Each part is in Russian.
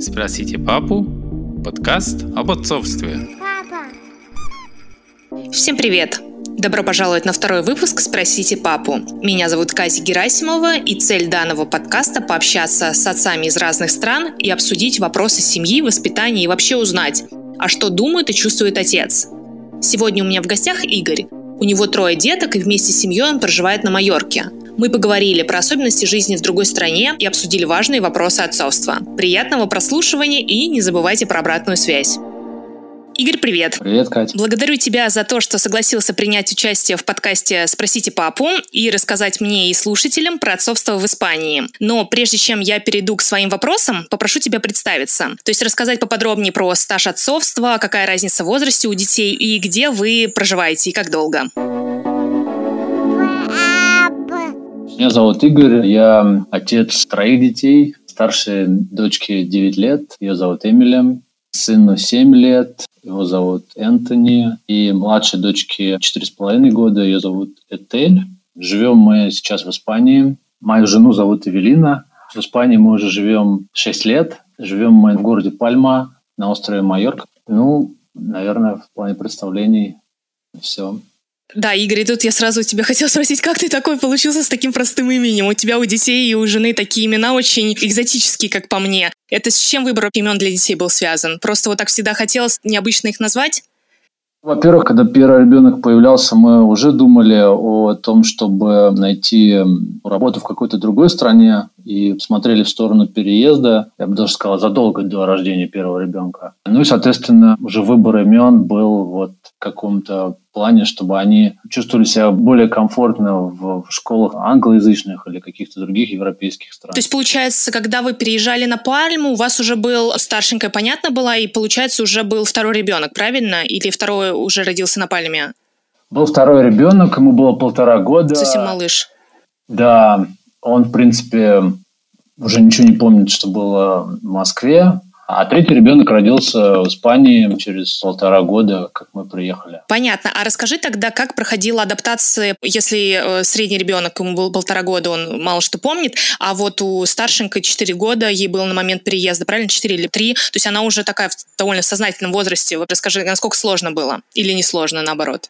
Спросите папу. Подкаст об отцовстве. Всем привет! Добро пожаловать на второй выпуск «Спросите папу». Меня зовут Кази Герасимова, и цель данного подкаста – пообщаться с отцами из разных стран и обсудить вопросы семьи, воспитания и вообще узнать, а что думает и чувствует отец. Сегодня у меня в гостях Игорь. У него трое деток, и вместе с семьей он проживает на Майорке. Мы поговорили про особенности жизни в другой стране и обсудили важные вопросы отцовства. Приятного прослушивания и не забывайте про обратную связь. Игорь, привет. Привет, Катя. Благодарю тебя за то, что согласился принять участие в подкасте «Спросите папу» и рассказать мне и слушателям про отцовство в Испании. Но прежде чем я перейду к своим вопросам, попрошу тебя представиться. То есть рассказать поподробнее про стаж отцовства, какая разница в возрасте у детей и где вы проживаете и как долго. Меня зовут Игорь, я отец троих детей. Старшей дочке 9 лет, ее зовут Эмили. Сыну 7 лет, его зовут Энтони. И младшей дочке 4,5 года, ее зовут Этель. Живем мы сейчас в Испании. Мою жену зовут Эвелина. В Испании мы уже живем 6 лет. Живем мы в городе Пальма на острове Майорка. Ну, наверное, в плане представлений все. Да, Игорь, и тут я сразу тебя хотела спросить, как ты такой получился с таким простым именем? У тебя у детей и у жены такие имена очень экзотические, как по мне. Это с чем выбор имен для детей был связан? Просто вот так всегда хотелось необычно их назвать? Во-первых, когда первый ребенок появлялся, мы уже думали о том, чтобы найти работу в какой-то другой стране и смотрели в сторону переезда, я бы даже сказал, задолго до рождения первого ребенка. Ну и, соответственно, уже выбор имен был вот в каком-то плане, чтобы они чувствовали себя более комфортно в школах англоязычных или каких-то других европейских стран. То есть, получается, когда вы переезжали на Пальму, у вас уже был старшенькая, понятно была, и, получается, уже был второй ребенок, правильно? Или второй уже родился на Пальме? Был второй ребенок, ему было полтора года. Совсем малыш. Да, он, в принципе, уже ничего не помнит, что было в Москве. А третий ребенок родился в Испании через полтора года, как мы приехали. Понятно. А расскажи тогда, как проходила адаптация, если э, средний ребенок, ему был полтора года, он мало что помнит, а вот у старшенькой 4 года, ей было на момент переезда, правильно, 4 или 3, то есть она уже такая в довольно сознательном возрасте. Вот расскажи, насколько сложно было или не сложно, наоборот?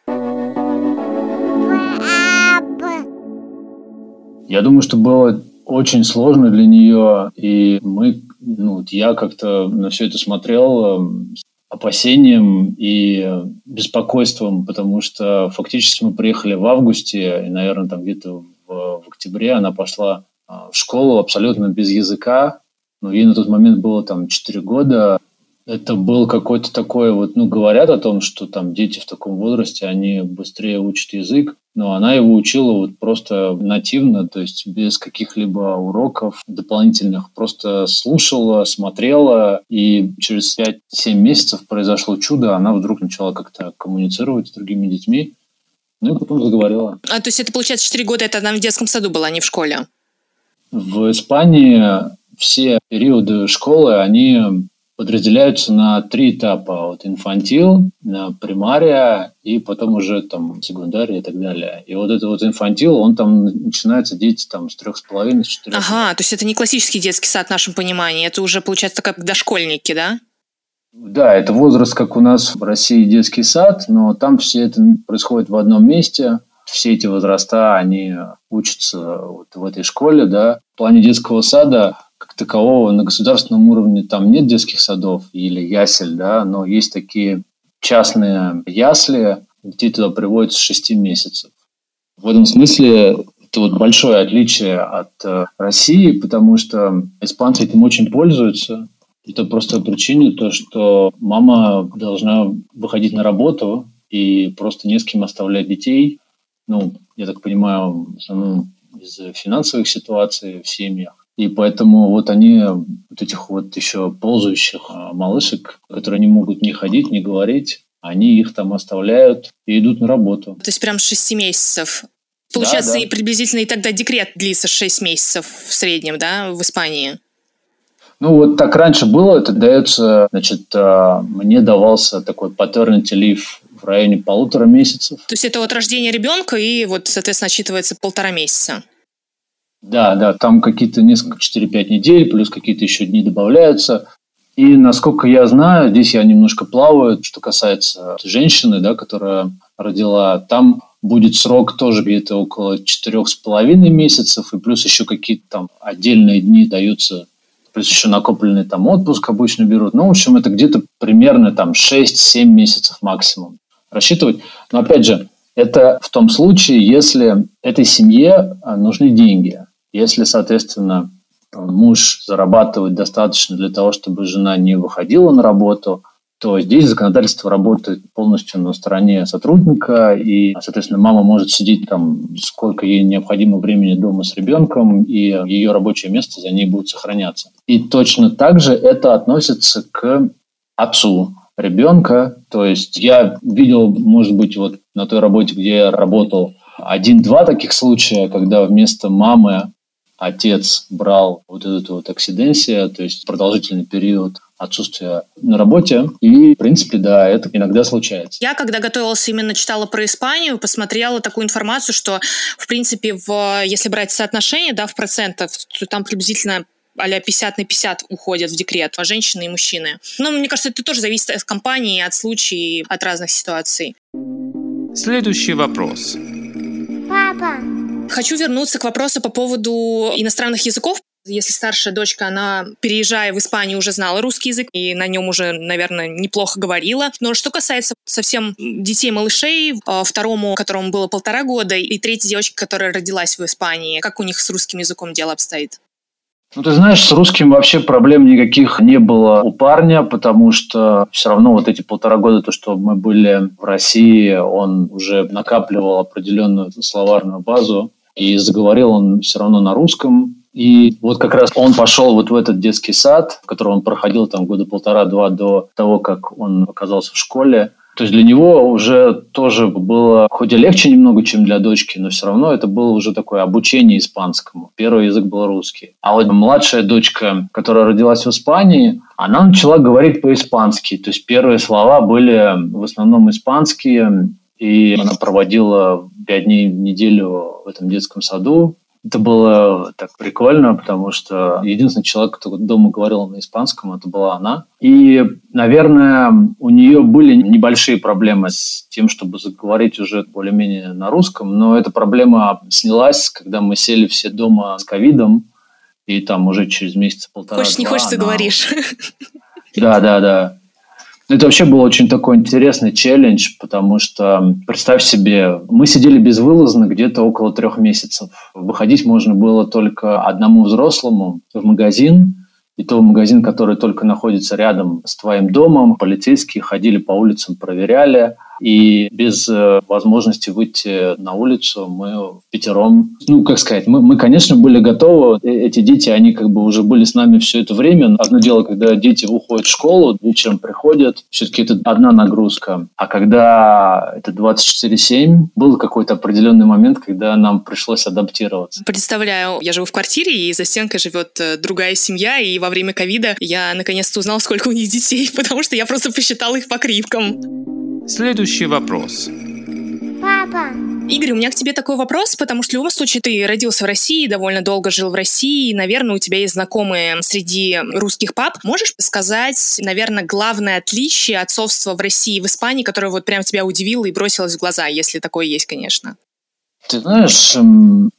Я думаю, что было очень сложно для нее, и мы, ну, я как-то на все это смотрел эм, с опасением и беспокойством, потому что фактически мы приехали в августе, и, наверное, там где-то в, в октябре она пошла а, в школу абсолютно без языка, но ей на тот момент было там 4 года, это был какой-то такой вот, ну, говорят о том, что там дети в таком возрасте, они быстрее учат язык, но она его учила вот просто нативно, то есть без каких-либо уроков дополнительных, просто слушала, смотрела, и через 5-7 месяцев произошло чудо, она вдруг начала как-то коммуницировать с другими детьми, ну и потом заговорила. А то есть это, получается, 4 года, это она в детском саду была, а не в школе? В Испании все периоды школы, они подразделяются на три этапа. Вот инфантил, примария и потом уже там секундария и так далее. И вот это вот инфантил, он там начинается дети там с трех с половиной, с четырех. Ага, то есть это не классический детский сад в нашем понимании, это уже получается как дошкольники, да? Да, это возраст, как у нас в России детский сад, но там все это происходит в одном месте. Все эти возраста, они учатся вот в этой школе, да. В плане детского сада такового на государственном уровне там нет детских садов или ясель, да, но есть такие частные ясли, детей туда приводят с 6 месяцев. В этом смысле это вот большое отличие от э, России, потому что испанцы этим очень пользуются. Это просто причина то, что мама должна выходить на работу и просто не с кем оставлять детей. Ну, я так понимаю, в основном из финансовых ситуаций в семьях. И поэтому вот они, вот этих вот еще ползающих а, малышек, которые не могут не ходить, не говорить, они их там оставляют и идут на работу. То есть прям с 6 месяцев. Получается, да, да. и приблизительно и тогда декрет длится 6 месяцев в среднем, да, в Испании? Ну, вот так раньше было. Это дается, значит, а, мне давался такой paternity leave в районе полутора месяцев. То есть это от рождения ребенка и вот, соответственно, отсчитывается полтора месяца? Да, да, там какие-то несколько, 4-5 недель, плюс какие-то еще дни добавляются. И насколько я знаю, здесь я немножко плаваю, что касается женщины, да, которая родила, там будет срок тоже где-то около четырех с половиной месяцев, и плюс еще какие-то там отдельные дни даются, плюс еще накопленный там отпуск обычно берут. Ну, в общем, это где-то примерно там 6-7 месяцев максимум рассчитывать. Но опять же, это в том случае, если этой семье а, нужны деньги. Если, соответственно, муж зарабатывает достаточно для того, чтобы жена не выходила на работу, то здесь законодательство работает полностью на стороне сотрудника, и, соответственно, мама может сидеть там сколько ей необходимо времени дома с ребенком, и ее рабочее место за ней будет сохраняться. И точно так же это относится к отцу ребенка. То есть я видел, может быть, вот на той работе, где я работал, один-два таких случая, когда вместо мамы отец брал вот эту вот аксиденсия, то есть продолжительный период отсутствия на работе. И, в принципе, да, это иногда случается. Я, когда готовилась, именно читала про Испанию, посмотрела такую информацию, что, в принципе, в, если брать соотношение да, в процентах, то там приблизительно а 50 на 50 уходят в декрет, а женщины и мужчины. Но мне кажется, это тоже зависит от компании, от случаев, от разных ситуаций. Следующий вопрос. Папа. Хочу вернуться к вопросу по поводу иностранных языков. Если старшая дочка, она, переезжая в Испанию, уже знала русский язык и на нем уже, наверное, неплохо говорила. Но что касается совсем детей-малышей, а, второму, которому было полтора года, и третьей девочки, которая родилась в Испании, как у них с русским языком дело обстоит? Ну, ты знаешь, с русским вообще проблем никаких не было у парня, потому что все равно вот эти полтора года, то, что мы были в России, он уже накапливал определенную словарную базу, и заговорил он все равно на русском. И вот как раз он пошел вот в этот детский сад, в котором он проходил там года полтора-два до того, как он оказался в школе. То есть для него уже тоже было, хоть и легче немного, чем для дочки, но все равно это было уже такое обучение испанскому. Первый язык был русский. А вот младшая дочка, которая родилась в Испании, она начала говорить по-испански. То есть первые слова были в основном испанские, и она проводила пять дней в неделю в этом детском саду. Это было так прикольно, потому что единственный человек, кто дома говорил на испанском, это была она. И, наверное, у нее были небольшие проблемы с тем, чтобы заговорить уже более-менее на русском, но эта проблема снялась, когда мы сели все дома с ковидом, и там уже через месяц-полтора. Хочешь, не хочешь, ты говоришь. Да, да, да. Это вообще был очень такой интересный челлендж, потому что, представь себе, мы сидели безвылазно где-то около трех месяцев. Выходить можно было только одному взрослому в магазин, и то магазин, который только находится рядом с твоим домом. Полицейские ходили по улицам, проверяли – и без э, возможности выйти на улицу мы пятером, ну, как сказать, мы, мы, конечно, были готовы. Э, эти дети, они как бы уже были с нами все это время. Одно дело, когда дети уходят в школу, вечером приходят, все-таки это одна нагрузка. А когда это 24-7, был какой-то определенный момент, когда нам пришлось адаптироваться. Представляю, я живу в квартире, и за стенкой живет э, другая семья, и во время ковида я наконец-то узнала, сколько у них детей, потому что я просто посчитала их по кривкам. Следующий вопрос. Папа. Игорь, у меня к тебе такой вопрос, потому что в любом случае ты родился в России, довольно долго жил в России, и, наверное, у тебя есть знакомые среди русских пап. Можешь сказать, наверное, главное отличие отцовства в России и в Испании, которое вот прям тебя удивило и бросилось в глаза, если такое есть, конечно? Ты знаешь,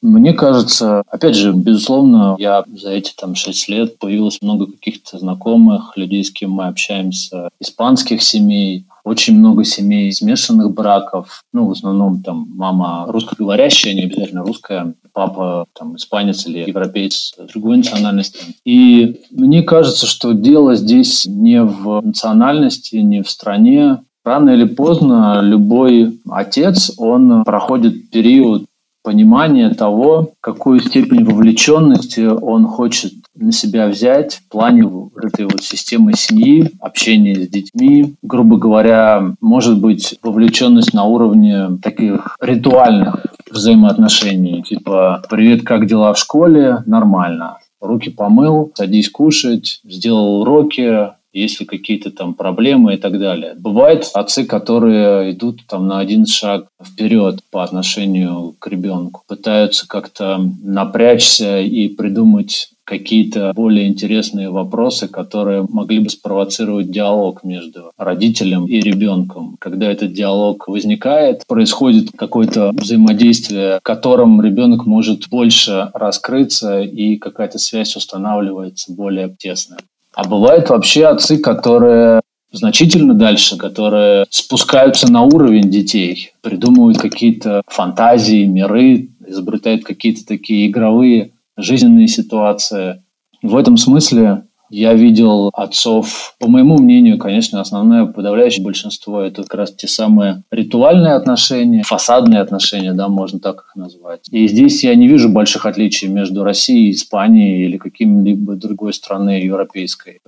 мне кажется, опять же, безусловно, я за эти там шесть лет появилось много каких-то знакомых, людей, с кем мы общаемся, испанских семей, очень много семей смешанных браков. Ну, в основном там мама русскоговорящая, не обязательно русская, папа там испанец или европеец другой национальности. И мне кажется, что дело здесь не в национальности, не в стране. Рано или поздно любой отец, он проходит период понимания того, какую степень вовлеченности он хочет на себя взять в плане этой вот системы семьи, общения с детьми. Грубо говоря, может быть вовлеченность на уровне таких ритуальных взаимоотношений. Типа «Привет, как дела в школе?» Нормально. Руки помыл, садись кушать, сделал уроки, если какие-то там проблемы и так далее. Бывают отцы, которые идут там на один шаг вперед по отношению к ребенку, пытаются как-то напрячься и придумать какие-то более интересные вопросы, которые могли бы спровоцировать диалог между родителем и ребенком. Когда этот диалог возникает, происходит какое-то взаимодействие, в котором ребенок может больше раскрыться и какая-то связь устанавливается более тесная. А бывают вообще отцы, которые значительно дальше, которые спускаются на уровень детей, придумывают какие-то фантазии, миры, изобретают какие-то такие игровые жизненные ситуации. В этом смысле я видел отцов, по моему мнению, конечно, основное подавляющее большинство – это как раз те самые ритуальные отношения, фасадные отношения, да, можно так их назвать. И здесь я не вижу больших отличий между Россией, Испанией или каким-либо другой страной европейской.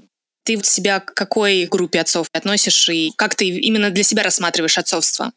Ты себя к какой группе отцов относишь и как ты именно для себя рассматриваешь отцовство?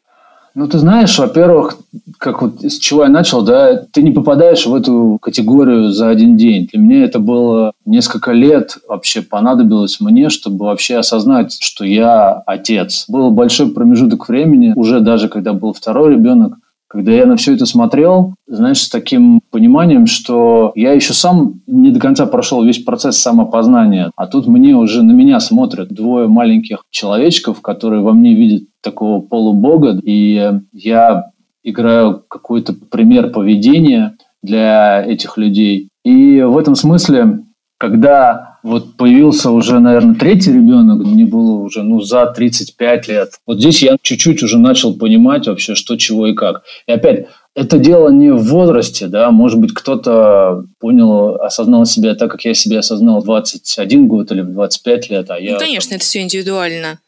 Ну, ты знаешь, во-первых, как вот с чего я начал, да, ты не попадаешь в эту категорию за один день. Для меня это было несколько лет вообще понадобилось мне, чтобы вообще осознать, что я отец. Был большой промежуток времени, уже даже когда был второй ребенок, когда я на все это смотрел, знаешь, с таким пониманием, что я еще сам не до конца прошел весь процесс самопознания, а тут мне уже на меня смотрят двое маленьких человечков, которые во мне видят такого полубога, и я играю какой-то пример поведения для этих людей. И в этом смысле, когда вот появился уже, наверное, третий ребенок, мне было уже, ну, за 35 лет. Вот здесь я чуть-чуть уже начал понимать вообще, что, чего и как. И опять, это дело не в возрасте, да, может быть, кто-то понял, осознал себя так, как я себя осознал в 21 год или в 25 лет, а я... Ну, конечно, это все индивидуально.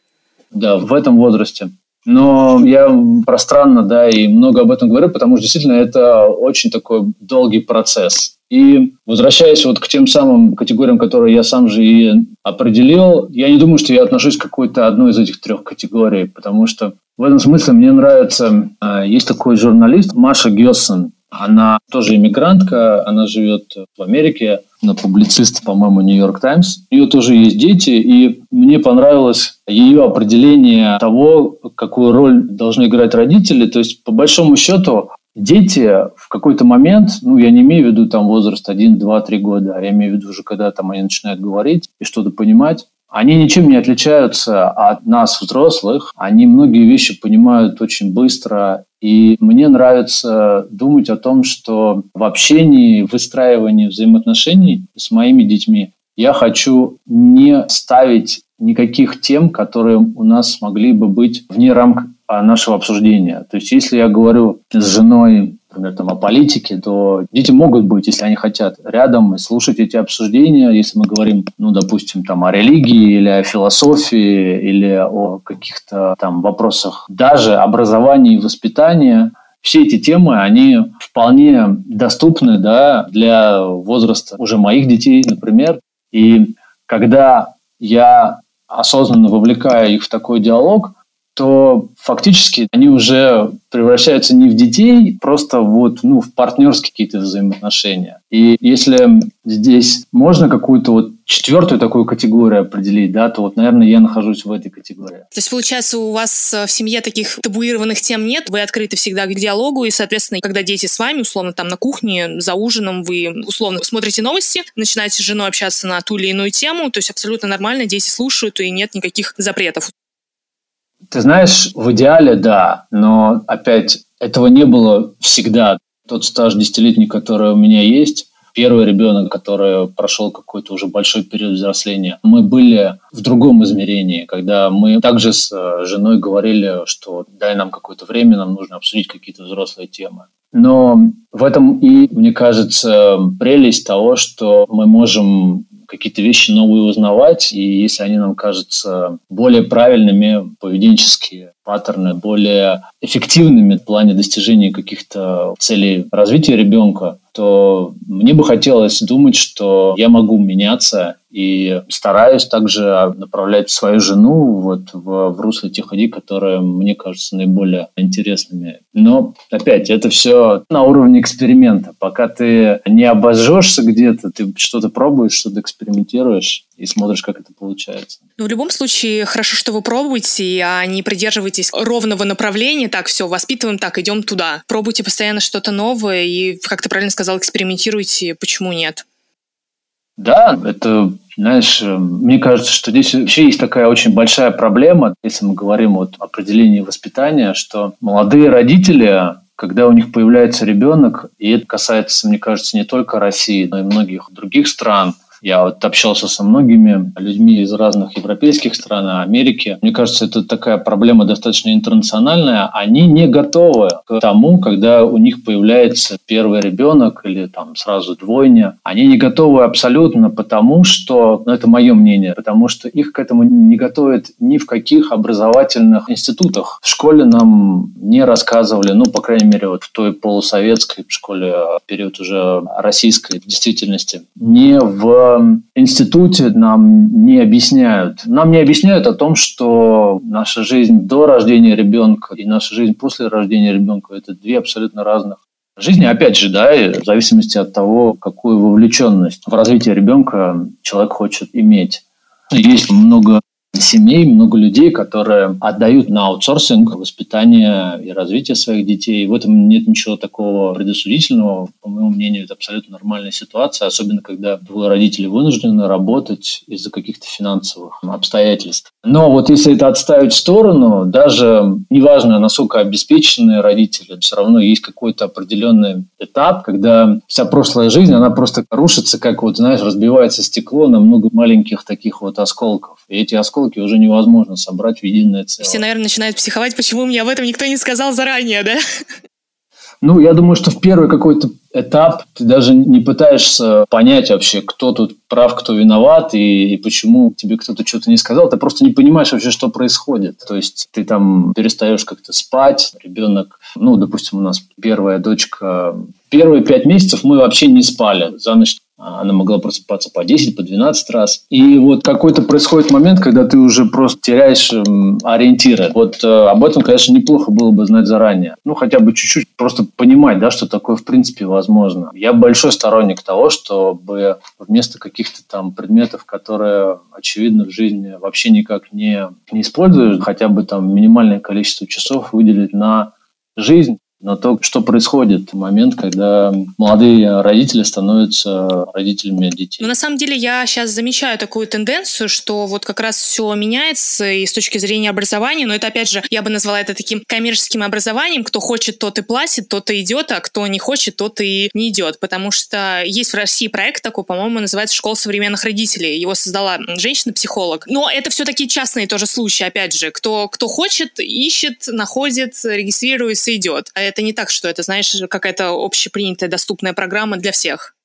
Да, в этом возрасте. Но я пространно, да, и много об этом говорю, потому что действительно это очень такой долгий процесс. И возвращаясь вот к тем самым категориям, которые я сам же и определил, я не думаю, что я отношусь к какой-то одной из этих трех категорий, потому что в этом смысле мне нравится, а, есть такой журналист Маша Гессен, она тоже иммигрантка, она живет в Америке, она публицист, по-моему, Нью-Йорк Таймс. У нее тоже есть дети, и мне понравилось ее определение того, какую роль должны играть родители. То есть, по большому счету, дети в какой-то момент, ну, я не имею в виду там возраст 1, 2, 3 года, а я имею в виду уже, когда там они начинают говорить и что-то понимать, они ничем не отличаются от нас, взрослых. Они многие вещи понимают очень быстро. И мне нравится думать о том, что в общении, в выстраивании взаимоотношений с моими детьми я хочу не ставить никаких тем, которые у нас могли бы быть вне рамок нашего обсуждения. То есть, если я говорю с женой например, там, о политике, то дети могут быть, если они хотят, рядом и слушать эти обсуждения. Если мы говорим, ну, допустим, там, о религии или о философии или о каких-то там вопросах даже образования и воспитания, все эти темы, они вполне доступны да, для возраста уже моих детей, например. И когда я осознанно вовлекаю их в такой диалог, то фактически они уже превращаются не в детей, просто вот, ну, в партнерские какие-то взаимоотношения. И если здесь можно какую-то вот четвертую такую категорию определить, да, то вот, наверное, я нахожусь в этой категории. То есть, получается, у вас в семье таких табуированных тем нет, вы открыты всегда к диалогу, и, соответственно, когда дети с вами, условно, там на кухне, за ужином, вы, условно, смотрите новости, начинаете с женой общаться на ту или иную тему, то есть абсолютно нормально, дети слушают, и нет никаких запретов. Ты знаешь, в идеале да, но опять этого не было всегда. Тот стаж десятилетний, который у меня есть, первый ребенок, который прошел какой-то уже большой период взросления, мы были в другом измерении, когда мы также с э, женой говорили, что дай нам какое-то время, нам нужно обсудить какие-то взрослые темы. Но в этом и, мне кажется, прелесть того, что мы можем какие-то вещи новые узнавать, и если они нам кажутся более правильными, поведенческие паттерны, более эффективными в плане достижения каких-то целей развития ребенка, то мне бы хотелось думать, что я могу меняться и стараюсь также направлять свою жену вот в, в русло тех идей, которые мне кажутся наиболее интересными. Но опять, это все на уровне эксперимента. Пока ты не обожжешься где-то, ты что-то пробуешь, что-то экспериментируешь и смотришь, как это получается. Ну, в любом случае, хорошо, что вы пробуете, а не придерживаетесь ровного направления. Так, все, воспитываем, так, идем туда. Пробуйте постоянно что-то новое и, как ты правильно сказал, экспериментируйте. Почему нет? Да, это знаешь, мне кажется, что здесь вообще есть такая очень большая проблема, если мы говорим вот о определении воспитания, что молодые родители, когда у них появляется ребенок, и это касается, мне кажется, не только России, но и многих других стран – я вот общался со многими людьми из разных европейских стран, Америки. Мне кажется, это такая проблема достаточно интернациональная. Они не готовы к тому, когда у них появляется первый ребенок или там сразу двойня. Они не готовы абсолютно потому, что, ну это мое мнение, потому что их к этому не готовят ни в каких образовательных институтах. В школе нам не рассказывали, ну, по крайней мере, вот в той полусоветской школе, в период уже российской действительности, не в институте нам не объясняют. Нам не объясняют о том, что наша жизнь до рождения ребенка и наша жизнь после рождения ребенка – это две абсолютно разных жизни. Опять же, да, в зависимости от того, какую вовлеченность в развитие ребенка человек хочет иметь. Есть много семей, много людей, которые отдают на аутсорсинг воспитание и развитие своих детей. В этом нет ничего такого предосудительного. По моему мнению, это абсолютно нормальная ситуация, особенно когда двое родителей вынуждены работать из-за каких-то финансовых обстоятельств. Но вот если это отставить в сторону, даже неважно, насколько обеспеченные родители, все равно есть какой-то определенный этап, когда вся прошлая жизнь, она просто рушится, как вот, знаешь, разбивается стекло на много маленьких таких вот осколков. И эти осколки уже невозможно собрать в единое целое. Все, наверное, начинают психовать, почему мне об этом никто не сказал заранее, да? Ну, я думаю, что в первый какой-то этап ты даже не пытаешься понять вообще, кто тут прав, кто виноват и, и почему тебе кто-то что-то не сказал. Ты просто не понимаешь вообще, что происходит. То есть ты там перестаешь как-то спать, ребенок, ну, допустим, у нас первая дочка, первые пять месяцев мы вообще не спали. За ночь она могла просыпаться по 10, по 12 раз. И вот какой-то происходит момент, когда ты уже просто теряешь эм, ориентиры. Вот э, об этом, конечно, неплохо было бы знать заранее. Ну, хотя бы чуть-чуть просто понимать, да, что такое в принципе возможно. Я большой сторонник того, чтобы вместо каких-то там предметов, которые, очевидно, в жизни вообще никак не, не используешь, хотя бы там минимальное количество часов выделить на жизнь на то, что происходит в момент, когда молодые родители становятся родителями детей. Ну, на самом деле, я сейчас замечаю такую тенденцию, что вот как раз все меняется и с точки зрения образования, но это, опять же, я бы назвала это таким коммерческим образованием. Кто хочет, тот и платит, тот и идет, а кто не хочет, тот и не идет. Потому что есть в России проект такой, по-моему, называется «Школа современных родителей». Его создала женщина-психолог. Но это все-таки частные тоже случаи, опять же. Кто, кто хочет, ищет, находит, регистрируется, идет. Это не так, что это, знаешь, какая-то общепринятая доступная программа для всех.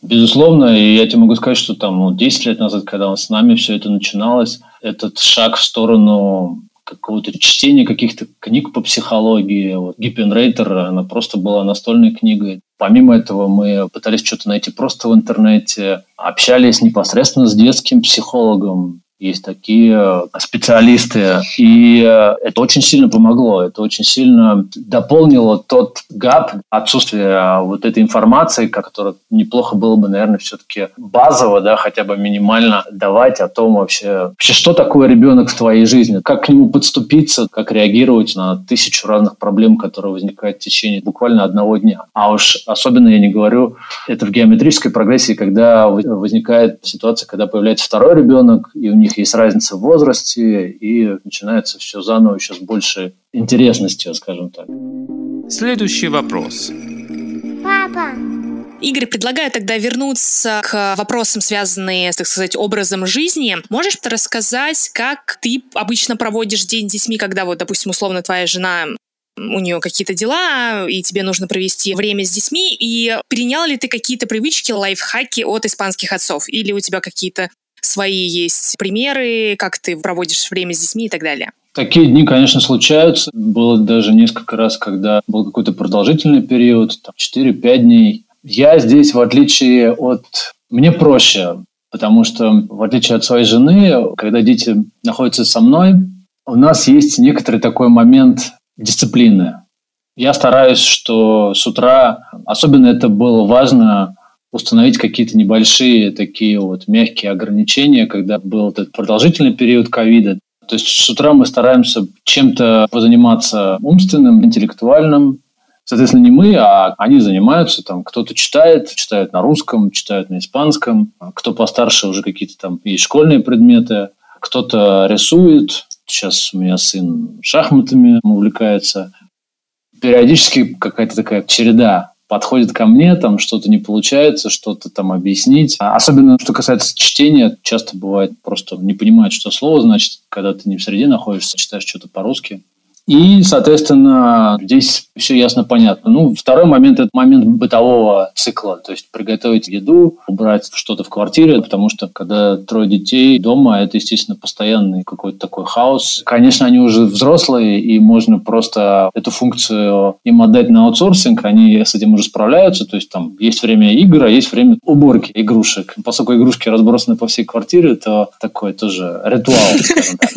Безусловно, и я тебе могу сказать, что там ну, 10 лет назад, когда с нами все это начиналось, этот шаг в сторону какого-то чтения каких-то книг по психологии. Вот Гиппенрейтер, она просто была настольной книгой. Помимо этого мы пытались что-то найти просто в интернете, общались непосредственно с детским психологом, есть такие э, специалисты. И э, это очень сильно помогло, это очень сильно дополнило тот гап, отсутствие э, вот этой информации, которую неплохо было бы, наверное, все-таки базово, да, хотя бы минимально давать о том вообще, вообще, что такое ребенок в твоей жизни, как к нему подступиться, как реагировать на тысячу разных проблем, которые возникают в течение буквально одного дня. А уж особенно я не говорю, это в геометрической прогрессии, когда возникает ситуация, когда появляется второй ребенок, и у них них есть разница в возрасте, и начинается все заново еще с большей интересностью, скажем так. Следующий вопрос. Папа, Игорь, предлагаю тогда вернуться к вопросам, связанным, так сказать, образом жизни. Можешь рассказать, как ты обычно проводишь день с детьми, когда вот, допустим, условно твоя жена у нее какие-то дела, и тебе нужно провести время с детьми, и перенял ли ты какие-то привычки, лайфхаки от испанских отцов? Или у тебя какие-то свои есть примеры, как ты проводишь время с детьми и так далее? Такие дни, конечно, случаются. Было даже несколько раз, когда был какой-то продолжительный период, там, 4-5 дней. Я здесь, в отличие от... Мне проще, потому что, в отличие от своей жены, когда дети находятся со мной, у нас есть некоторый такой момент дисциплины. Я стараюсь, что с утра, особенно это было важно установить какие-то небольшие такие вот мягкие ограничения, когда был этот продолжительный период ковида. То есть с утра мы стараемся чем-то позаниматься умственным, интеллектуальным, Соответственно, не мы, а они занимаются. Там кто-то читает, читает на русском, читает на испанском. Кто постарше, уже какие-то там есть школьные предметы. Кто-то рисует. Сейчас у меня сын шахматами увлекается. Периодически какая-то такая череда подходит ко мне, там что-то не получается, что-то там объяснить. А особенно, что касается чтения, часто бывает просто не понимает, что слово значит, когда ты не в среде находишься, читаешь что-то по-русски. И, соответственно, здесь все ясно понятно. Ну, второй момент – это момент бытового цикла. То есть приготовить еду, убрать что-то в квартире, потому что когда трое детей дома, это, естественно, постоянный какой-то такой хаос. Конечно, они уже взрослые, и можно просто эту функцию им отдать на аутсорсинг, они с этим уже справляются. То есть там есть время игр, а есть время уборки игрушек. Поскольку игрушки разбросаны по всей квартире, то такой тоже ритуал, скажем так.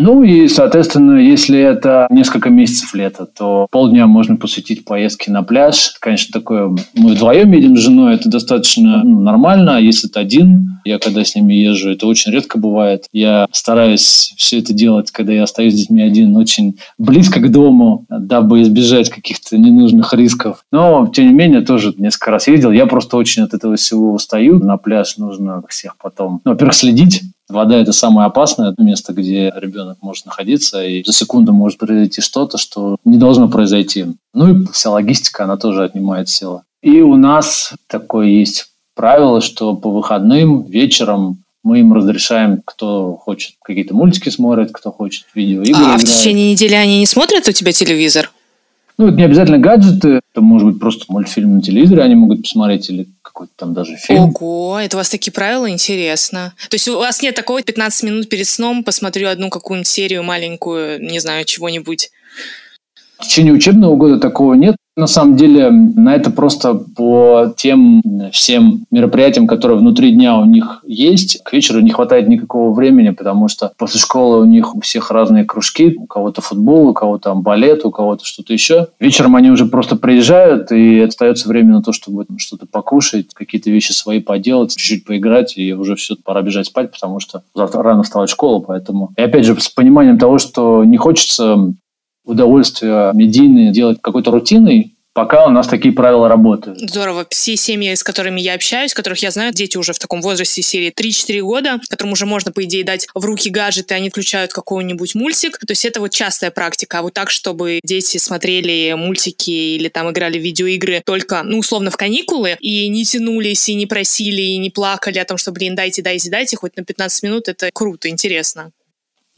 Ну и, соответственно, если это несколько месяцев лета, то полдня можно посвятить поездке на пляж. Конечно, такое мы вдвоем едем с женой, это достаточно ну, нормально. А если это один, я когда с ними езжу, это очень редко бывает. Я стараюсь все это делать, когда я остаюсь с детьми один, очень близко к дому, дабы избежать каких-то ненужных рисков. Но, тем не менее, тоже несколько раз ездил. Я просто очень от этого всего устаю. На пляж нужно всех потом, ну, во-первых, следить Вода – это самое опасное место, где ребенок может находиться, и за секунду может произойти что-то, что не должно произойти. Ну и вся логистика, она тоже отнимает силы. И у нас такое есть правило, что по выходным вечером мы им разрешаем, кто хочет какие-то мультики смотрит, кто хочет видеоигры А играет. в течение недели они не смотрят у тебя телевизор? Ну, это не обязательно гаджеты, это может быть просто мультфильм на телевизоре они могут посмотреть или какой-то там даже фильм. Ого, это у вас такие правила, интересно. То есть у вас нет такого 15 минут перед сном, посмотрю одну какую-нибудь серию маленькую, не знаю, чего-нибудь. В течение учебного года такого нет. На самом деле, на это просто по тем всем мероприятиям, которые внутри дня у них есть, к вечеру не хватает никакого времени, потому что после школы у них у всех разные кружки, у кого-то футбол, у кого-то балет, у кого-то что-то еще. Вечером они уже просто приезжают, и остается время на то, чтобы что-то покушать, какие-то вещи свои поделать, чуть-чуть поиграть, и уже все, пора бежать спать, потому что завтра рано вставать в школу, поэтому... И опять же, с пониманием того, что не хочется удовольствие медийное делать какой-то рутиной, пока у нас такие правила работают. Здорово. Все семьи, с которыми я общаюсь, которых я знаю, дети уже в таком возрасте серии 3-4 года, которым уже можно, по идее, дать в руки гаджеты, они включают какой-нибудь мультик. То есть это вот частая практика. А вот так, чтобы дети смотрели мультики или там играли в видеоигры только, ну, условно, в каникулы, и не тянулись, и не просили, и не плакали о том, что, блин, дайте, дайте, дайте, хоть на 15 минут, это круто, интересно.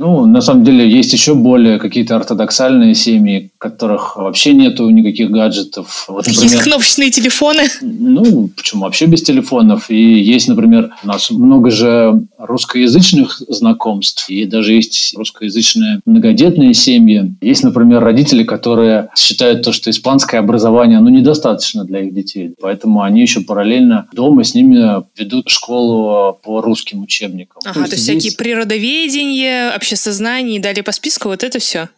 Ну, на самом деле, есть еще более какие-то ортодоксальные семьи, в которых вообще нету никаких гаджетов. Вот, например, есть кнопочные телефоны? Ну, почему вообще без телефонов? И есть, например, у нас много же русскоязычных знакомств, и даже есть русскоязычные многодетные семьи. Есть, например, родители, которые считают то, что испанское образование, ну, недостаточно для их детей. Поэтому они еще параллельно дома с ними ведут школу по русским учебникам. Ага, то есть, то есть здесь... всякие природоведения, общесознание и далее по списку, вот это все?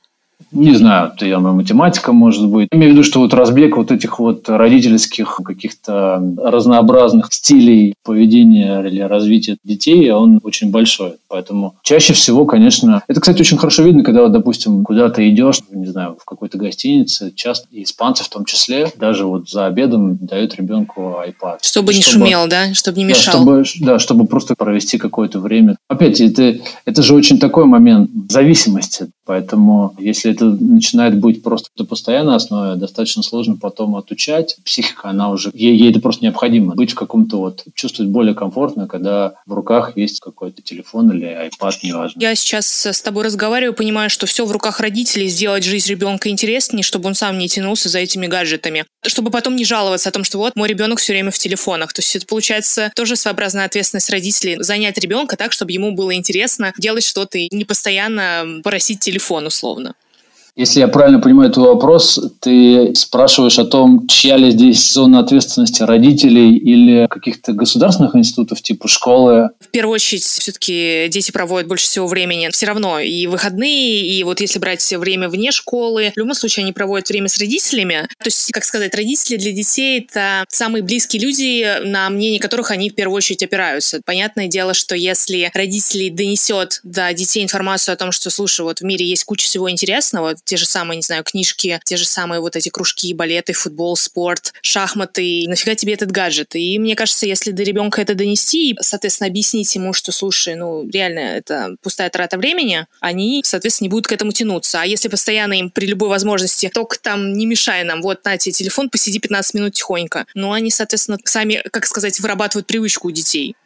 Не знаю, это явно математика может быть. Имею в виду, что вот разбег вот этих вот родительских каких-то разнообразных стилей поведения или развития детей, он очень большой. Поэтому чаще всего, конечно, это, кстати, очень хорошо видно, когда, вот, допустим, куда-то идешь, не знаю, в какой-то гостинице, часто испанцы в том числе, даже вот за обедом дают ребенку iPad. Чтобы, чтобы не шумел, да? Чтобы не мешал. Да, чтобы, да, чтобы просто провести какое-то время. Опять, это, это же очень такой момент зависимости. Поэтому, если это начинает быть просто на постоянной основе, достаточно сложно потом отучать. Психика, она уже, ей, ей это просто необходимо. Быть в каком-то вот, чувствовать более комфортно, когда в руках есть какой-то телефон или iPad, неважно. Я сейчас с тобой разговариваю, понимаю, что все в руках родителей, сделать жизнь ребенка интереснее, чтобы он сам не тянулся за этими гаджетами. Чтобы потом не жаловаться о том, что вот мой ребенок все время в телефонах. То есть это получается тоже своеобразная ответственность родителей занять ребенка так, чтобы ему было интересно делать что-то и не постоянно просить телефон телефон условно. Если я правильно понимаю твой вопрос, ты спрашиваешь о том, чья ли здесь зона ответственности родителей или каких-то государственных институтов типа школы? В первую очередь, все-таки дети проводят больше всего времени все равно и выходные, и вот если брать время вне школы, в любом случае они проводят время с родителями. То есть, как сказать, родители для детей — это самые близкие люди, на мнение которых они в первую очередь опираются. Понятное дело, что если родители донесет до детей информацию о том, что, слушай, вот в мире есть куча всего интересного, те же самые, не знаю, книжки, те же самые вот эти кружки, балеты, футбол, спорт, шахматы. Нафига тебе этот гаджет? И мне кажется, если до ребенка это донести и, соответственно, объяснить ему, что, слушай, ну, реально, это пустая трата времени, они, соответственно, не будут к этому тянуться. А если постоянно им при любой возможности, только там не мешай нам, вот, на тебе телефон, посиди 15 минут тихонько. Ну, они, соответственно, сами, как сказать, вырабатывают привычку у детей.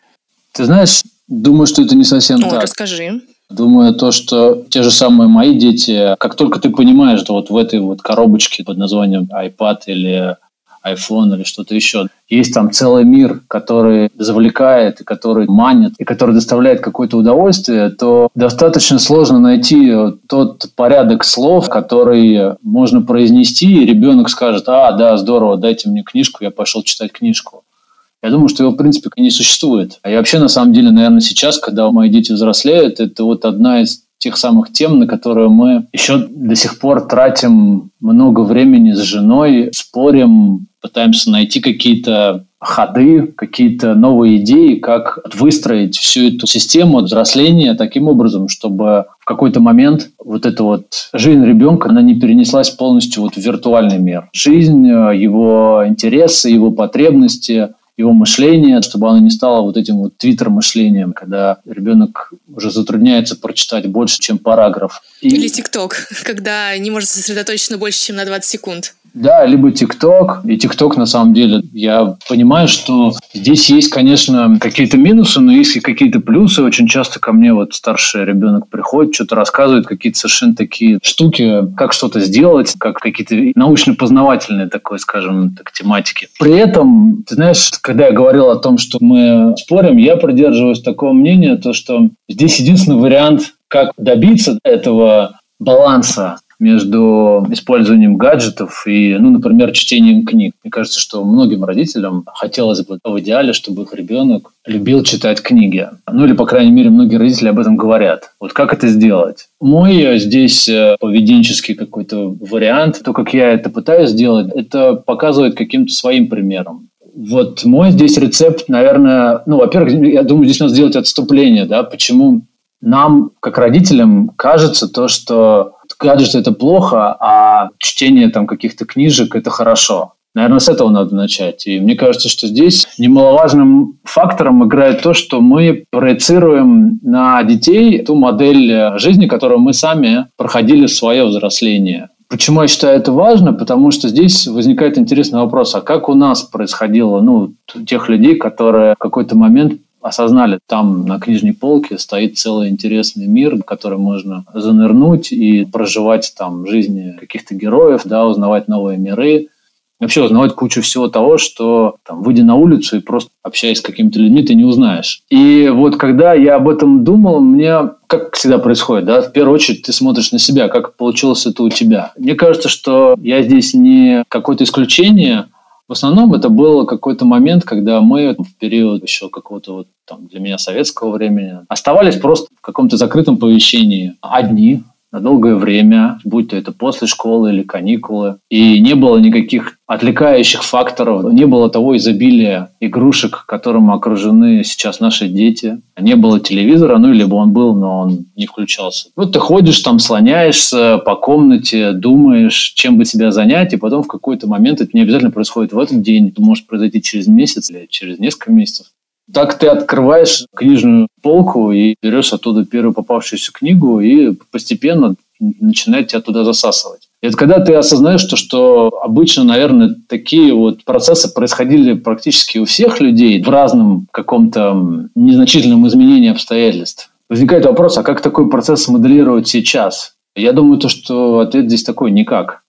Ты знаешь, думаю, что это не совсем ну, так. расскажи. Думаю, то, что те же самые мои дети, как только ты понимаешь, что вот в этой вот коробочке под названием iPad или iPhone или что-то еще. Есть там целый мир, который завлекает, и который манит, и который доставляет какое-то удовольствие, то достаточно сложно найти тот порядок слов, который можно произнести, и ребенок скажет, а, да, здорово, дайте мне книжку, я пошел читать книжку. Я думаю, что его, в принципе, не существует. А я вообще, на самом деле, наверное, сейчас, когда мои дети взрослеют, это вот одна из тех самых тем, на которые мы еще до сих пор тратим много времени с женой, спорим, пытаемся найти какие-то ходы, какие-то новые идеи, как выстроить всю эту систему взросления таким образом, чтобы в какой-то момент вот эта вот жизнь ребенка, она не перенеслась полностью вот в виртуальный мир. Жизнь, его интересы, его потребности – его мышление, чтобы оно не стало вот этим вот твиттер-мышлением, когда ребенок уже затрудняется прочитать больше, чем параграф. И... Или ТикТок, когда не может сосредоточиться больше, чем на 20 секунд. Да, либо ТикТок. И ТикТок, на самом деле, я понимаю, что здесь есть, конечно, какие-то минусы, но есть и какие-то плюсы. Очень часто ко мне вот старший ребенок приходит, что-то рассказывает, какие-то совершенно такие штуки, как что-то сделать, как какие-то научно-познавательные такой, скажем, так, тематики. При этом, ты знаешь, когда я говорил о том, что мы спорим, я придерживаюсь такого мнения, то, что здесь единственный вариант, как добиться этого баланса между использованием гаджетов и, ну, например, чтением книг. Мне кажется, что многим родителям хотелось бы в идеале, чтобы их ребенок любил читать книги. Ну, или, по крайней мере, многие родители об этом говорят. Вот как это сделать? Мой здесь э, поведенческий какой-то вариант, то, как я это пытаюсь сделать, это показывает каким-то своим примером. Вот мой здесь рецепт, наверное, ну, во-первых, я думаю, здесь надо сделать отступление, да, почему нам, как родителям, кажется то, что гаджет – это плохо, а чтение там каких-то книжек – это хорошо. Наверное, с этого надо начать. И мне кажется, что здесь немаловажным фактором играет то, что мы проецируем на детей ту модель жизни, которую мы сами проходили в свое взросление. Почему я считаю это важно? Потому что здесь возникает интересный вопрос, а как у нас происходило, ну, тех людей, которые в какой-то момент осознали, там на книжной полке стоит целый интересный мир, в который можно занырнуть и проживать там жизни каких-то героев, да, узнавать новые миры, вообще узнавать кучу всего того, что там, выйдя на улицу и просто общаясь с какими-то людьми, ты не узнаешь. И вот когда я об этом думал, мне, как всегда происходит, да, в первую очередь ты смотришь на себя, как получилось это у тебя. Мне кажется, что я здесь не какое-то исключение, в основном это был какой-то момент, когда мы в период еще какого-то вот там для меня советского времени оставались просто в каком-то закрытом помещении одни, долгое время, будь то это после школы или каникулы. И не было никаких отвлекающих факторов, не было того изобилия игрушек, которым окружены сейчас наши дети. Не было телевизора, ну, либо он был, но он не включался. Вот ты ходишь там, слоняешься по комнате, думаешь, чем бы себя занять, и потом в какой-то момент, это не обязательно происходит в этот день, это может произойти через месяц или через несколько месяцев, так ты открываешь книжную полку и берешь оттуда первую попавшуюся книгу и постепенно начинает тебя туда засасывать. И это когда ты осознаешь, что, что обычно, наверное, такие вот процессы происходили практически у всех людей в разном каком-то незначительном изменении обстоятельств. Возникает вопрос, а как такой процесс моделировать сейчас? Я думаю, то, что ответ здесь такой – никак.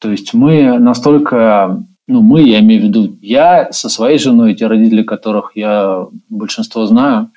То есть мы настолько ну, мы, я имею в виду, я со своей женой, те родители, которых я большинство знаю,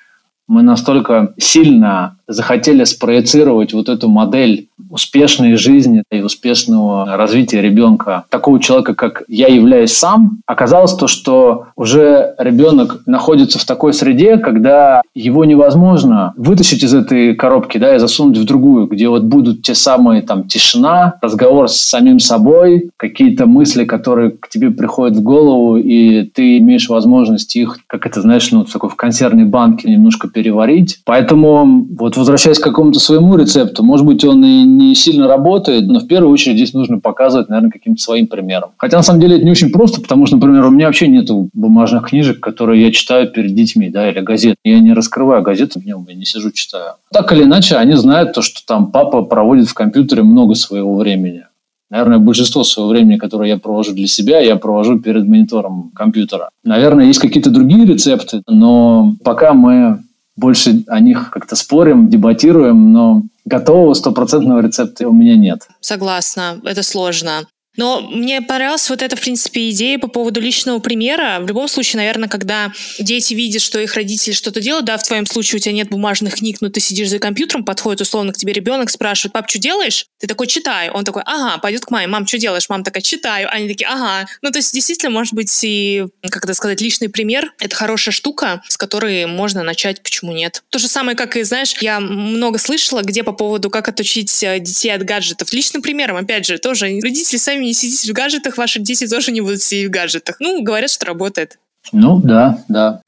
мы настолько сильно захотели спроецировать вот эту модель успешной жизни и успешного развития ребенка, такого человека, как я являюсь сам, оказалось то, что уже ребенок находится в такой среде, когда его невозможно вытащить из этой коробки, да, и засунуть в другую, где вот будут те самые там тишина, разговор с самим собой, какие-то мысли, которые к тебе приходят в голову, и ты имеешь возможность их, как это знаешь, ну, такой в консервной банке немножко переварить. Поэтому вот возвращаясь к какому-то своему рецепту, может быть, он и не сильно работает, но в первую очередь здесь нужно показывать, наверное, каким-то своим примером. Хотя, на самом деле, это не очень просто, потому что, например, у меня вообще нет бумажных книжек, которые я читаю перед детьми, да, или газет. Я не раскрываю газеты в нем, я не сижу, читаю. Так или иначе, они знают то, что там папа проводит в компьютере много своего времени. Наверное, большинство своего времени, которое я провожу для себя, я провожу перед монитором компьютера. Наверное, есть какие-то другие рецепты, но пока мы больше о них как-то спорим, дебатируем, но готового стопроцентного рецепта у меня нет. Согласна, это сложно. Но мне понравилась вот эта, в принципе, идея по поводу личного примера. В любом случае, наверное, когда дети видят, что их родители что-то делают, да, в твоем случае у тебя нет бумажных книг, но ты сидишь за компьютером, подходит условно к тебе ребенок, спрашивает, пап, что делаешь? Ты такой, читаю. Он такой, ага, пойдет к маме, мам, что делаешь? Мама такая, читаю. Они такие, ага. Ну, то есть, действительно, может быть, и, как это сказать, личный пример — это хорошая штука, с которой можно начать, почему нет. То же самое, как и, знаешь, я много слышала, где по поводу, как отучить э, детей от гаджетов. Личным примером, опять же, тоже родители сами не сидите в гаджетах, ваши дети тоже не будут сидеть в гаджетах. Ну, говорят, что работает. Ну, да, да.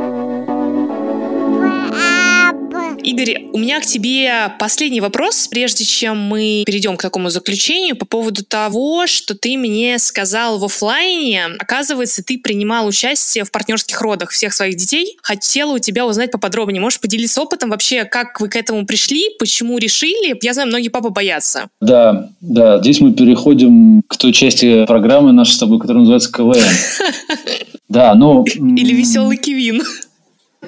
Игорь, у меня к тебе последний вопрос, прежде чем мы перейдем к такому заключению по поводу того, что ты мне сказал в офлайне. Оказывается, ты принимал участие в партнерских родах всех своих детей. Хотела у тебя узнать поподробнее. Можешь поделиться опытом вообще, как вы к этому пришли, почему решили? Я знаю, многие папы боятся. Да, да. Здесь мы переходим к той части программы нашей с тобой, которая называется КВН. Да, ну... Или веселый Кивин.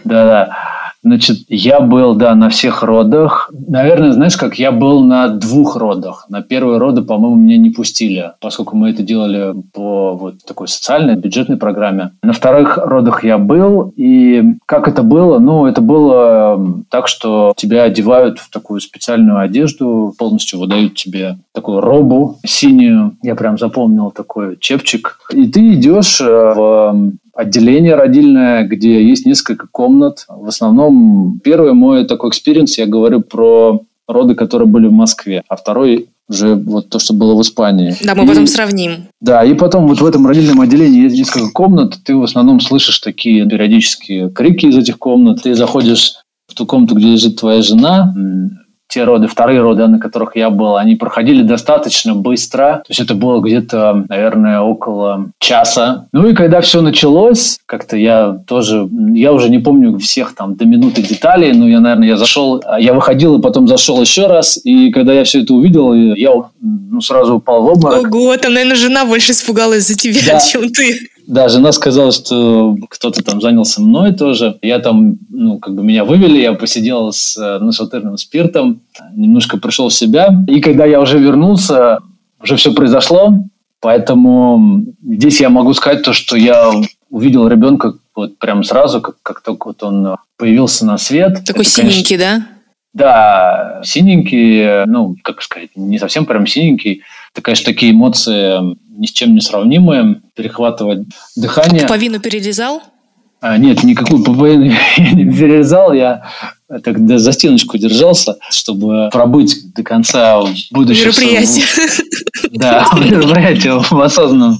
Да, да. Значит, я был, да, на всех родах. Наверное, знаешь, как я был на двух родах. На первые роды, по-моему, меня не пустили, поскольку мы это делали по вот такой социальной, бюджетной программе. На вторых родах я был, и как это было? Ну, это было так, что тебя одевают в такую специальную одежду, полностью выдают тебе такую робу синюю. Я прям запомнил такой чепчик. И ты идешь э, в отделение родильное, где есть несколько комнат. В основном первый мой такой experience, я говорю про роды, которые были в Москве, а второй уже вот то, что было в Испании. Да, мы и, потом сравним. Да, и потом вот в этом родильном отделении есть несколько комнат, ты в основном слышишь такие периодические крики из этих комнат, ты заходишь в ту комнату, где лежит твоя жена, те роды, вторые роды, на которых я был, они проходили достаточно быстро. То есть это было где-то, наверное, около часа. Ну и когда все началось, как-то я тоже, я уже не помню всех там до минуты деталей, но я, наверное, я зашел, я выходил и потом зашел еще раз. И когда я все это увидел, я ну, сразу упал в обморок. Ого, там, наверное, жена больше испугалась за тебя, да. чем ты. Да, жена сказала, что кто-то там занялся мной тоже. Я там, ну, как бы меня вывели, я посидел с э, нашатырным спиртом, немножко пришел в себя. И когда я уже вернулся, уже все произошло, поэтому здесь я могу сказать то, что я увидел ребенка вот прям сразу, как, как только вот он появился на свет. Такой Это, синенький, конечно, да? Да, синенький, ну, как сказать, не совсем прям синенький. Это, конечно, такие эмоции ни с чем не сравнимые. Перехватывать дыхание. А пуповину перерезал? А, нет, никакую пуповину я не перерезал. Я тогда за стеночку держался, чтобы пробыть до конца будущего. Мероприятие. Да, мероприятие в осознанном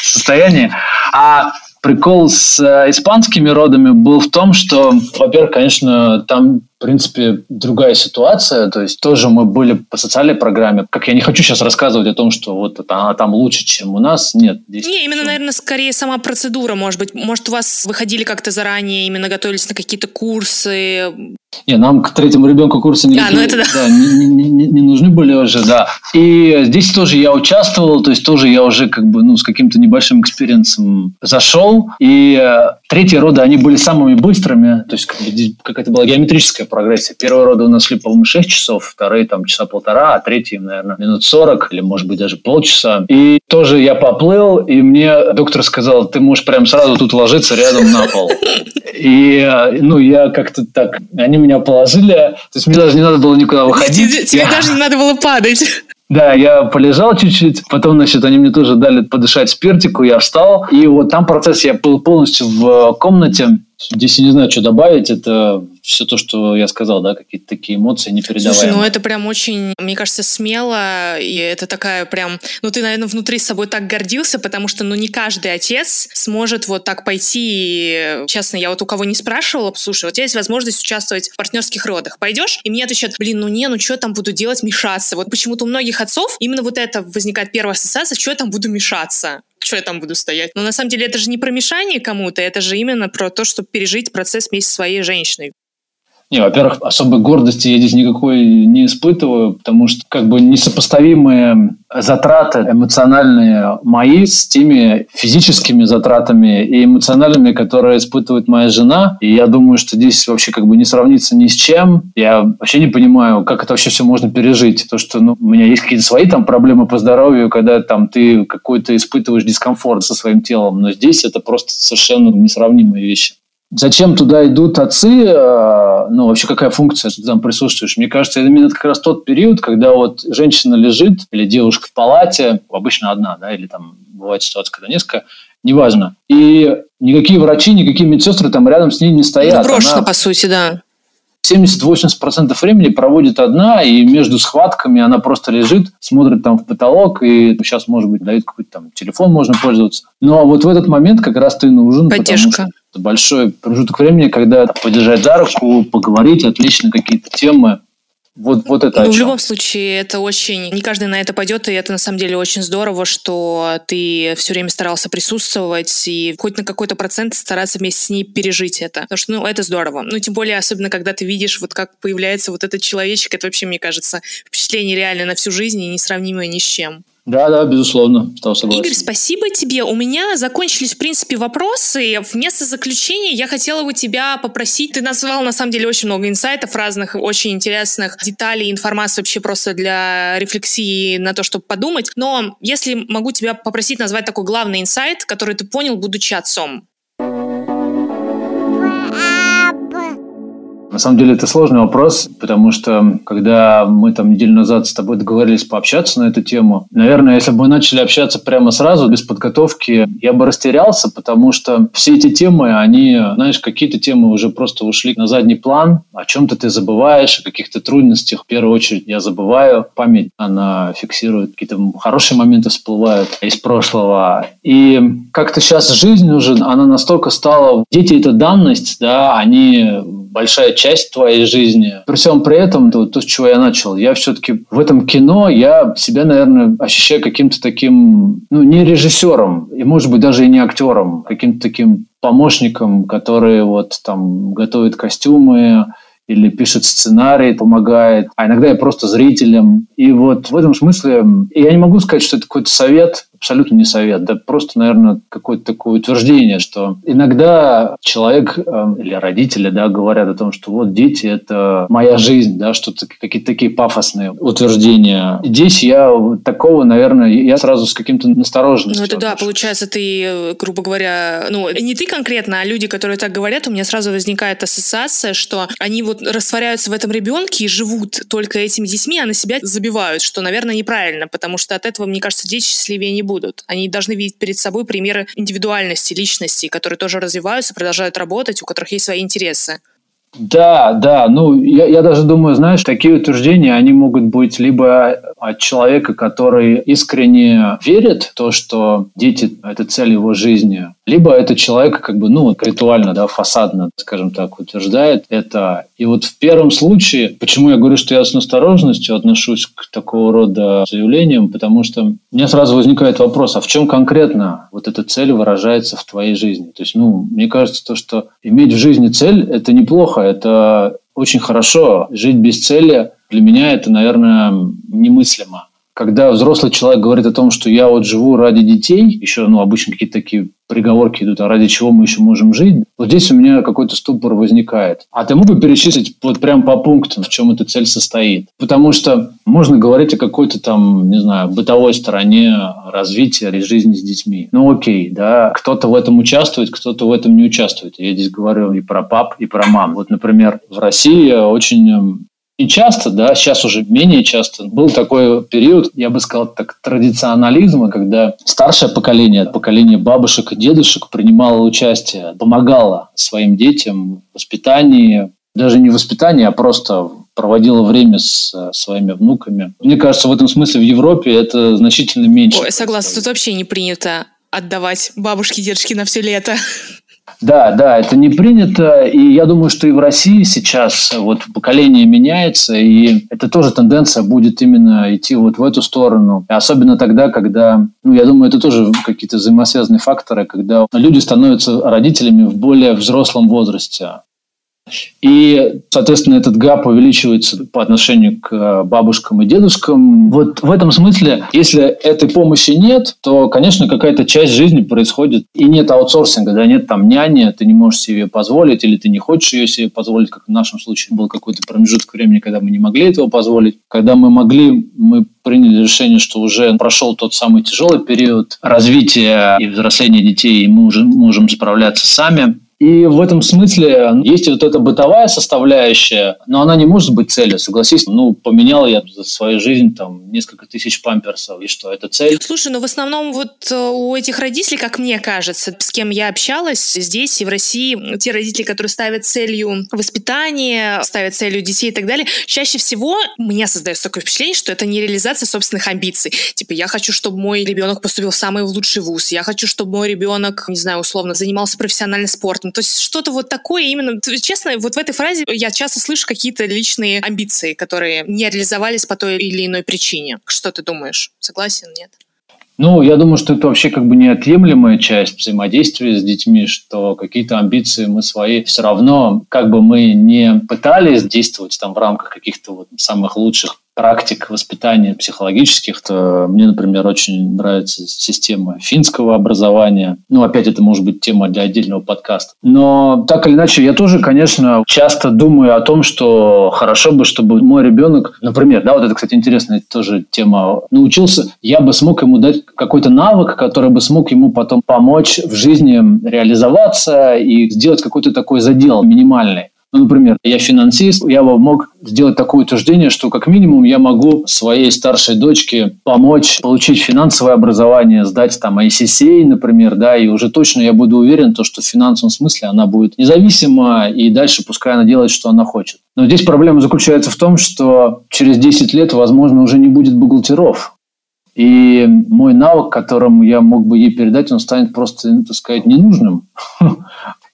состоянии. А прикол с э, испанскими родами был в том, что, во-первых, конечно, там в принципе, другая ситуация. То есть тоже мы были по социальной программе. Как я не хочу сейчас рассказывать о том, что вот она там лучше, чем у нас. Нет. Здесь не, именно, наверное, скорее сама процедура, может быть. Может, у вас выходили как-то заранее, именно готовились на какие-то курсы? Не, нам к третьему ребенку курсы не, а, ну это да. Да, не, не, не, не нужны были уже, да. И здесь тоже я участвовал, то есть тоже я уже как бы ну, с каким-то небольшим experience ом зашел. И э, третьи роды, они были самыми быстрыми, то есть как бы, какая-то была геометрическая прогрессия. Первые роды у нас шли, по-моему, 6 часов, вторые там часа полтора, а третьи, наверное, минут 40 или, может быть, даже полчаса. И тоже я поплыл, и мне доктор сказал, ты можешь прям сразу тут ложиться рядом на пол. И, ну, я как-то так... Они меня положили, то есть мне даже не надо было никуда выходить. Тебе, я... даже не надо было падать. Да, я полежал чуть-чуть, потом, значит, они мне тоже дали подышать спиртику, я встал, и вот там процесс, я был полностью в комнате, здесь я не знаю, что добавить, это все то, что я сказал, да, какие-то такие эмоции непередаваемые. Слушай, ну это прям очень, мне кажется, смело, и это такая прям, ну ты, наверное, внутри с собой так гордился, потому что, ну не каждый отец сможет вот так пойти, и, честно, я вот у кого не спрашивала, слушай, вот у тебя есть возможность участвовать в партнерских родах, пойдешь? И мне отвечают, блин, ну не, ну что там буду делать, мешаться. Вот почему-то у многих отцов именно вот это возникает первая ассоциация, что я там буду мешаться что я там буду стоять? Но на самом деле это же не про мешание кому-то, это же именно про то, чтобы пережить процесс вместе со своей женщиной. Не, во-первых, особой гордости я здесь никакой не испытываю, потому что как бы несопоставимые затраты эмоциональные мои с теми физическими затратами и эмоциональными, которые испытывает моя жена. И я думаю, что здесь вообще как бы не сравнится ни с чем. Я вообще не понимаю, как это вообще все можно пережить. То, что ну, у меня есть какие-то свои там проблемы по здоровью, когда там ты какой-то испытываешь дискомфорт со своим телом, но здесь это просто совершенно несравнимые вещи. Зачем туда идут отцы? Э, ну, вообще, какая функция, что ты там присутствуешь? Мне кажется, это именно как раз тот период, когда вот женщина лежит или девушка в палате, обычно одна, да, или там бывает ситуация, когда несколько, неважно. И никакие врачи, никакие медсестры там рядом с ней не стоят. Ну, брошена, она... по сути, да. 70-80% времени проводит одна, и между схватками она просто лежит, смотрит там в потолок, и сейчас, может быть, дает какой-то там телефон, можно пользоваться. Но вот в этот момент как раз ты нужен. Поддержка. Это большой промежуток времени, когда поддержать за руку, поговорить, отвлечь на какие-то темы. Вот, вот это. Ну, в любом случае, это очень... Не каждый на это пойдет, и это на самом деле очень здорово, что ты все время старался присутствовать и хоть на какой-то процент стараться вместе с ней пережить это. Потому что, ну, это здорово. Ну, тем более, особенно, когда ты видишь, вот как появляется вот этот человечек, это вообще, мне кажется, впечатление реально на всю жизнь и несравнимое ни с чем. Да, да, безусловно. Игорь, спасибо тебе. У меня закончились, в принципе, вопросы. Вместо заключения я хотела бы тебя попросить. Ты назвал, на самом деле, очень много инсайтов разных, очень интересных деталей, информации вообще просто для рефлексии на то, чтобы подумать. Но если могу тебя попросить назвать такой главный инсайт, который ты понял, будучи отцом. На самом деле это сложный вопрос, потому что когда мы там неделю назад с тобой договорились пообщаться на эту тему, наверное, если бы мы начали общаться прямо сразу, без подготовки, я бы растерялся, потому что все эти темы, они, знаешь, какие-то темы уже просто ушли на задний план, о чем-то ты забываешь, о каких-то трудностях. В первую очередь я забываю. Память, она фиксирует какие-то хорошие моменты всплывают из прошлого. И как-то сейчас жизнь уже, она настолько стала... Дети – это данность, да, они большая часть твоей жизни. При всем при этом, то, то, с чего я начал, я все-таки в этом кино, я себя, наверное, ощущаю каким-то таким, ну, не режиссером, и, может быть, даже и не актером, каким-то таким помощником, который вот там готовит костюмы, или пишет сценарий, помогает, а иногда я просто зрителем. И вот в этом смысле я не могу сказать, что это какой-то совет, абсолютно не совет, да просто, наверное, какое-то такое утверждение, что иногда человек э, или родители, да, говорят о том, что вот дети – это моя жизнь, да, что-то какие-то такие пафосные утверждения. Здесь я такого, наверное, я сразу с каким-то настороженностью. Ну это да, получается, ты, грубо говоря, ну не ты конкретно, а люди, которые так говорят, у меня сразу возникает ассоциация, что они вот растворяются в этом ребенке и живут только этими детьми, а на себя забивают, что, наверное, неправильно, потому что от этого, мне кажется, дети счастливее не будут будут. Они должны видеть перед собой примеры индивидуальности, личности, которые тоже развиваются, продолжают работать, у которых есть свои интересы. Да, да. Ну, я, я даже думаю, знаешь, такие утверждения, они могут быть либо от человека, который искренне верит в то, что дети – это цель его жизни, либо это человек как бы, ну, ритуально, да, фасадно, скажем так, утверждает это. И вот в первом случае, почему я говорю, что я с настороженностью отношусь к такого рода заявлениям, потому что меня сразу возникает вопрос, а в чем конкретно вот эта цель выражается в твоей жизни? То есть, ну, мне кажется, то, что иметь в жизни цель – это неплохо, это очень хорошо. Жить без цели для меня это, наверное, немыслимо когда взрослый человек говорит о том, что я вот живу ради детей, еще, ну, обычно какие-то такие приговорки идут, а ради чего мы еще можем жить, вот здесь у меня какой-то ступор возникает. А ты мог бы перечислить вот прям по пунктам, в чем эта цель состоит? Потому что можно говорить о какой-то там, не знаю, бытовой стороне развития или жизни с детьми. Ну окей, да, кто-то в этом участвует, кто-то в этом не участвует. Я здесь говорю и про пап, и про мам. Вот, например, в России очень и часто, да, сейчас уже менее часто, был такой период, я бы сказал, так, традиционализма, когда старшее поколение, поколение бабушек и дедушек принимало участие, помогало своим детям в воспитании, даже не воспитание, а просто проводила время с э, своими внуками. Мне кажется, в этом смысле в Европе это значительно меньше. Ой, согласна, тут вообще не принято отдавать бабушке, дедушке на все лето. Да, да, это не принято, и я думаю, что и в России сейчас вот поколение меняется, и это тоже тенденция будет именно идти вот в эту сторону. Особенно тогда, когда, ну, я думаю, это тоже какие-то взаимосвязанные факторы, когда люди становятся родителями в более взрослом возрасте. И, соответственно, этот гап увеличивается по отношению к э, бабушкам и дедушкам. Вот в этом смысле, если этой помощи нет, то, конечно, какая-то часть жизни происходит, и нет аутсорсинга, да, нет там няни, ты не можешь себе позволить, или ты не хочешь ее себе позволить, как в нашем случае был какой-то промежуток времени, когда мы не могли этого позволить. Когда мы могли, мы приняли решение, что уже прошел тот самый тяжелый период развития и взросления детей, и мы уже можем справляться сами. И в этом смысле есть вот эта бытовая составляющая, но она не может быть целью, согласись. Ну, поменял я за свою жизнь там несколько тысяч памперсов, и что, это цель? Слушай, ну в основном вот э, у этих родителей, как мне кажется, с кем я общалась здесь и в России, те родители, которые ставят целью воспитание, ставят целью детей и так далее, чаще всего у меня создается такое впечатление, что это не реализация собственных амбиций. Типа, я хочу, чтобы мой ребенок поступил в самый лучший вуз, я хочу, чтобы мой ребенок, не знаю, условно, занимался профессиональным спортом, то есть что-то вот такое именно... Честно, вот в этой фразе я часто слышу какие-то личные амбиции, которые не реализовались по той или иной причине. Что ты думаешь? Согласен, нет? Ну, я думаю, что это вообще как бы неотъемлемая часть взаимодействия с детьми, что какие-то амбиции мы свои все равно, как бы мы не пытались действовать там в рамках каких-то вот самых лучших практик воспитания психологических, то мне, например, очень нравится система финского образования. Ну, опять это может быть тема для отдельного подкаста. Но так или иначе, я тоже, конечно, часто думаю о том, что хорошо бы, чтобы мой ребенок, например, да, вот это, кстати, интересная тоже тема, научился, я бы смог ему дать какой-то навык, который бы смог ему потом помочь в жизни реализоваться и сделать какой-то такой задел минимальный. Ну, например, я финансист, я бы мог сделать такое утверждение, что как минимум я могу своей старшей дочке помочь получить финансовое образование, сдать там ICCA, например, да, и уже точно я буду уверен, то, что в финансовом смысле она будет независима, и дальше пускай она делает, что она хочет. Но здесь проблема заключается в том, что через 10 лет, возможно, уже не будет бухгалтеров. И мой навык, которым я мог бы ей передать, он станет просто, ну, так сказать, ненужным.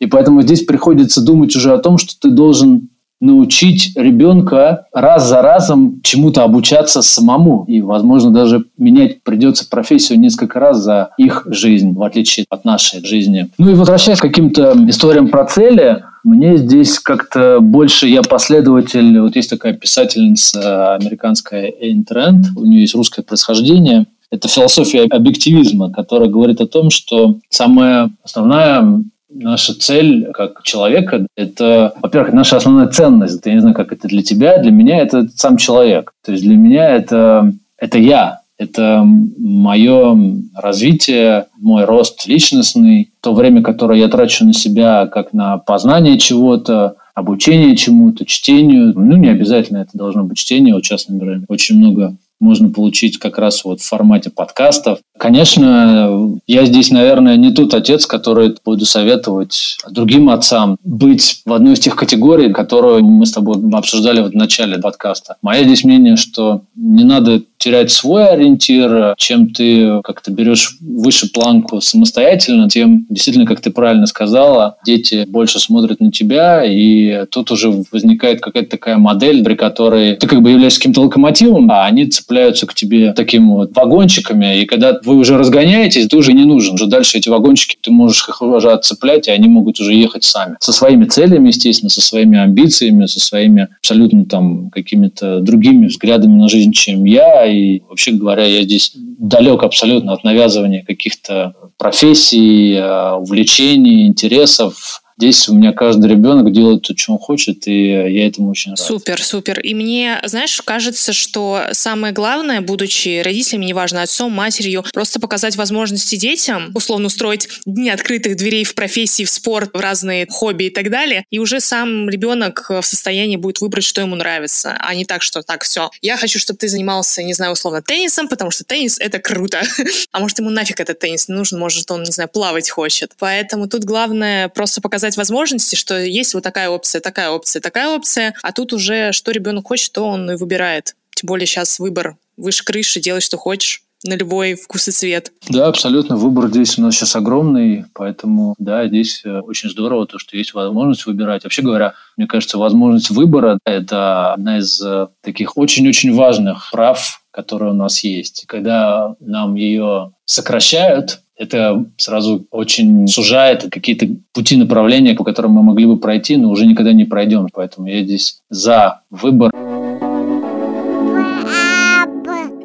И поэтому здесь приходится думать уже о том, что ты должен научить ребенка раз за разом чему-то обучаться самому. И, возможно, даже менять придется профессию несколько раз за их жизнь, в отличие от нашей жизни. Ну и возвращаясь к каким-то историям про цели, мне здесь как-то больше я последователь, вот есть такая писательница американская Эйн Трент, у нее есть русское происхождение, это философия объективизма, которая говорит о том, что самая основная Наша цель как человека – это, во-первых, наша основная ценность. Я не знаю, как это для тебя. Для меня это сам человек. То есть для меня это, это я. Это мое развитие, мой рост личностный, то время, которое я трачу на себя как на познание чего-то, обучение чему-то, чтению. Ну, не обязательно это должно быть чтение. Вот например, очень много можно получить как раз вот в формате подкастов. Конечно, я здесь, наверное, не тот отец, который буду советовать другим отцам быть в одной из тех категорий, которую мы с тобой обсуждали в начале подкаста. Мое здесь мнение, что не надо терять свой ориентир. Чем ты как-то берешь выше планку самостоятельно, тем действительно, как ты правильно сказала, дети больше смотрят на тебя, и тут уже возникает какая-то такая модель, при которой ты как бы являешься каким-то локомотивом, а они цепляются к тебе такими вот вагончиками, и когда вы уже разгоняетесь, ты уже не нужен. Уже дальше эти вагончики ты можешь их уже отцеплять, и они могут уже ехать сами. Со своими целями, естественно, со своими амбициями, со своими абсолютно там какими-то другими взглядами на жизнь, чем я, и вообще говоря, я здесь далек абсолютно от навязывания каких-то профессий, э, увлечений, интересов. Здесь у меня каждый ребенок делает то, что он хочет, и я этому очень рад. Супер, супер. И мне, знаешь, кажется, что самое главное, будучи родителями, неважно, отцом, матерью, просто показать возможности детям, условно устроить дни открытых дверей в профессии, в спорт, в разные хобби и так далее, и уже сам ребенок в состоянии будет выбрать, что ему нравится, а не так, что так, все, я хочу, чтобы ты занимался, не знаю, условно, теннисом, потому что теннис — это круто. А может, ему нафиг этот теннис не нужен, может, он, не знаю, плавать хочет. Поэтому тут главное просто показать показать возможности, что есть вот такая опция, такая опция, такая опция, а тут уже что ребенок хочет, то он и выбирает. Тем более сейчас выбор выше крыши, делай, что хочешь на любой вкус и цвет. Да, абсолютно. Выбор здесь у нас сейчас огромный, поэтому, да, здесь э, очень здорово то, что есть возможность выбирать. Вообще говоря, мне кажется, возможность выбора – это одна из э, таких очень-очень важных прав, которые у нас есть. Когда нам ее сокращают, это сразу очень сужает какие-то пути направления, по которым мы могли бы пройти, но уже никогда не пройдем. Поэтому я здесь за выбор.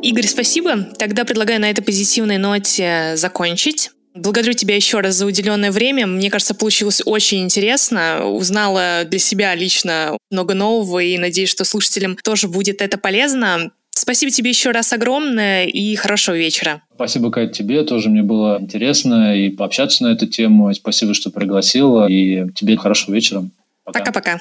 Игорь, спасибо. Тогда предлагаю на этой позитивной ноте закончить. Благодарю тебя еще раз за уделенное время. Мне кажется, получилось очень интересно. Узнала для себя лично много нового и надеюсь, что слушателям тоже будет это полезно. Спасибо тебе еще раз огромное и хорошего вечера. Спасибо, Кать, тебе. Тоже мне было интересно и пообщаться на эту тему. И спасибо, что пригласила. И тебе хорошего вечера. Пока-пока.